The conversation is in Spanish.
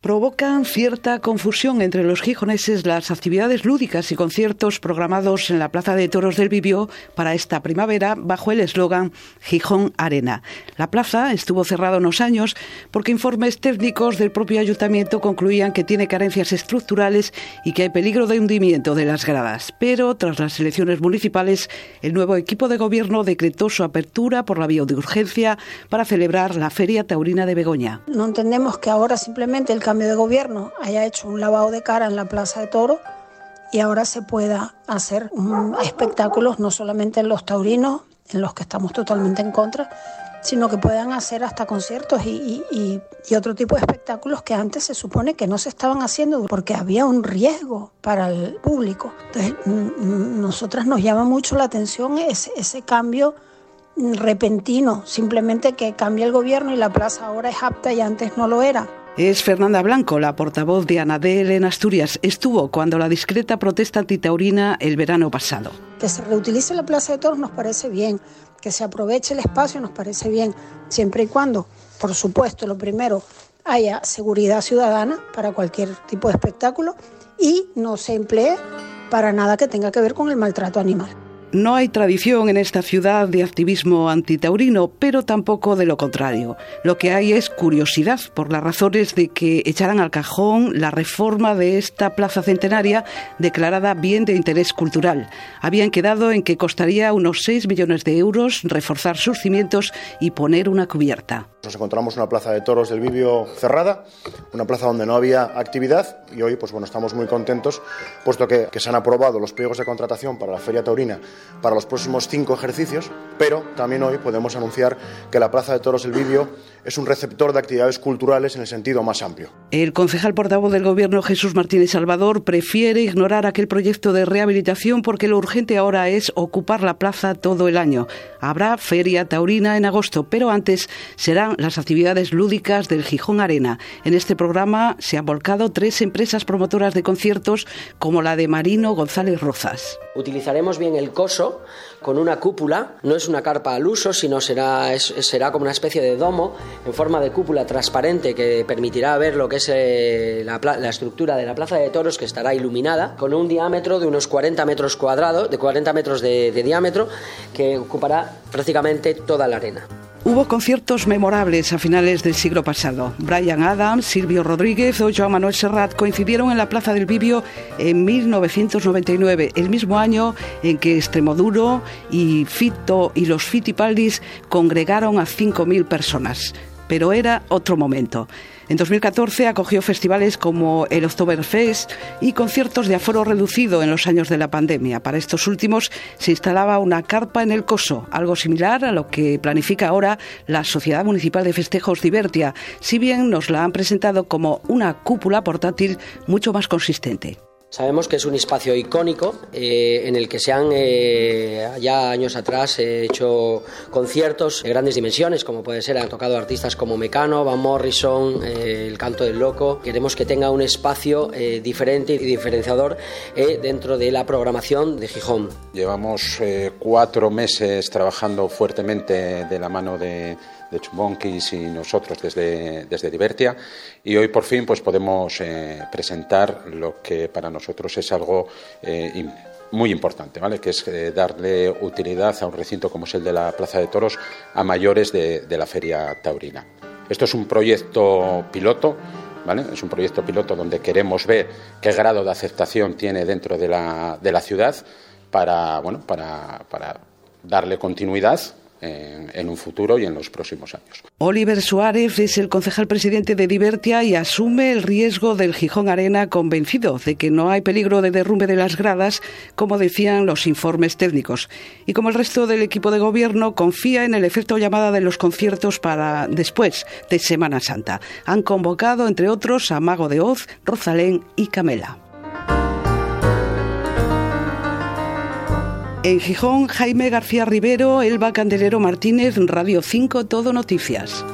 Provocan cierta confusión entre los gijoneses las actividades lúdicas y conciertos programados en la Plaza de Toros del Bibió para esta primavera bajo el eslogan Gijón Arena. La plaza estuvo cerrada unos años porque informes técnicos del propio ayuntamiento concluían que tiene carencias estructurales y que hay peligro de hundimiento de las gradas. Pero tras las elecciones municipales, el nuevo equipo de gobierno decretó su apertura por la vía de urgencia para celebrar la Feria Taurina de Begoña. No entendemos que ahora simplemente el cambio de gobierno haya hecho un lavado de cara en la Plaza de Toro y ahora se pueda hacer espectáculos no solamente en los taurinos, en los que estamos totalmente en contra, sino que puedan hacer hasta conciertos y, y, otro tipo de espectáculos que antes se supone que no se estaban haciendo porque había un riesgo para el público. Entonces, nosotras nos llama mucho la atención ese, ese cambio repentino, simplemente que cambia el gobierno y la plaza ahora es apta y antes no lo era. Es Fernanda Blanco, la portavoz de Anadel en Asturias. Estuvo cuando la discreta protesta antitaurina el verano pasado. Que se reutilice la Plaza de Toros nos parece bien, que se aproveche el espacio nos parece bien, siempre y cuando, por supuesto, lo primero, haya seguridad ciudadana para cualquier tipo de espectáculo y no se emplee para nada que tenga que ver con el maltrato animal. No hay tradición en esta ciudad de activismo antitaurino, pero tampoco de lo contrario. Lo que hay es curiosidad por las razones de que echaran al cajón la reforma de esta plaza centenaria declarada bien de interés cultural. Habían quedado en que costaría unos 6 millones de euros reforzar sus cimientos y poner una cubierta. Nos encontramos una plaza de toros del Vivio cerrada, una plaza donde no había actividad y hoy pues bueno, estamos muy contentos puesto que, que se han aprobado los pliegos de contratación para la Feria Taurina para los próximos cinco ejercicios, pero también hoy podemos anunciar que la Plaza de Toros del Vivio es un receptor de actividades culturales en el sentido más amplio. El concejal portavoz del Gobierno, Jesús Martínez Salvador, prefiere ignorar aquel proyecto de rehabilitación porque lo urgente ahora es ocupar la plaza todo el año. Habrá feria taurina en agosto, pero antes las actividades lúdicas del Gijón Arena. En este programa se han volcado tres empresas promotoras de conciertos como la de Marino González Rozas. Utilizaremos bien el coso con una cúpula, no es una carpa al uso, sino será, será como una especie de domo en forma de cúpula transparente que permitirá ver lo que es eh, la, estructura de la plaza de toros que estará iluminada con un diámetro de unos 40 metros cuadrados, de 40 metros de diámetro que ocupará prácticamente toda la arena. Hubo conciertos memorables a finales del siglo pasado. Brian Adams, Silvio Rodríguez o Joan Manuel Serrat coincidieron en la Plaza del Vivio en 1999, el mismo año en que Extremoduro y Fito y los Fitipaldis congregaron a 5.000 personas. Pero era otro momento. En 2014 acogió festivales como el Oktoberfest y conciertos de aforo reducido en los años de la pandemia. Para estos últimos se instalaba una carpa en el Coso, algo similar a lo que planifica ahora la Sociedad Municipal de Festejos Divertia, si bien nos la han presentado como una cúpula portátil mucho más consistente. Sabemos que es un espacio icónico eh, en el que se han eh, ya años atrás eh, hecho conciertos de grandes dimensiones, como puede ser, han tocado artistas como Mecano, Van Morrison, El Canto del Loco. Queremos que tenga un espacio diferente y diferenciador dentro de la programación de Gijón. Llevamos cuatro meses trabajando fuertemente de la mano de de y nosotros desde, desde Divertia y hoy por fin pues podemos eh, presentar lo que para nosotros es algo eh, muy importante, ¿vale? que es eh, darle utilidad a un recinto como es el de la Plaza de Toros a mayores de, de la Feria Taurina. Esto es un proyecto piloto, ¿vale? es un proyecto piloto donde queremos ver qué grado de aceptación tiene dentro de la, de la ciudad para, bueno, para darle continuidad en, un futuro y en los próximos años. Oliver Suárez es el concejal presidente de Divertia y asume el riesgo del Gijón Arena convencido de que no hay peligro de derrumbe de las gradas, como decían los informes técnicos. Y como el resto del equipo de gobierno, confía en el efecto llamada de los conciertos para después de Semana Santa. Han convocado, entre otros, a Mago de Oz, Rosalén y Camela. En Gijón, Jaime García Rivero, Elba Candelero Martínez, Radio 5, Todo Noticias.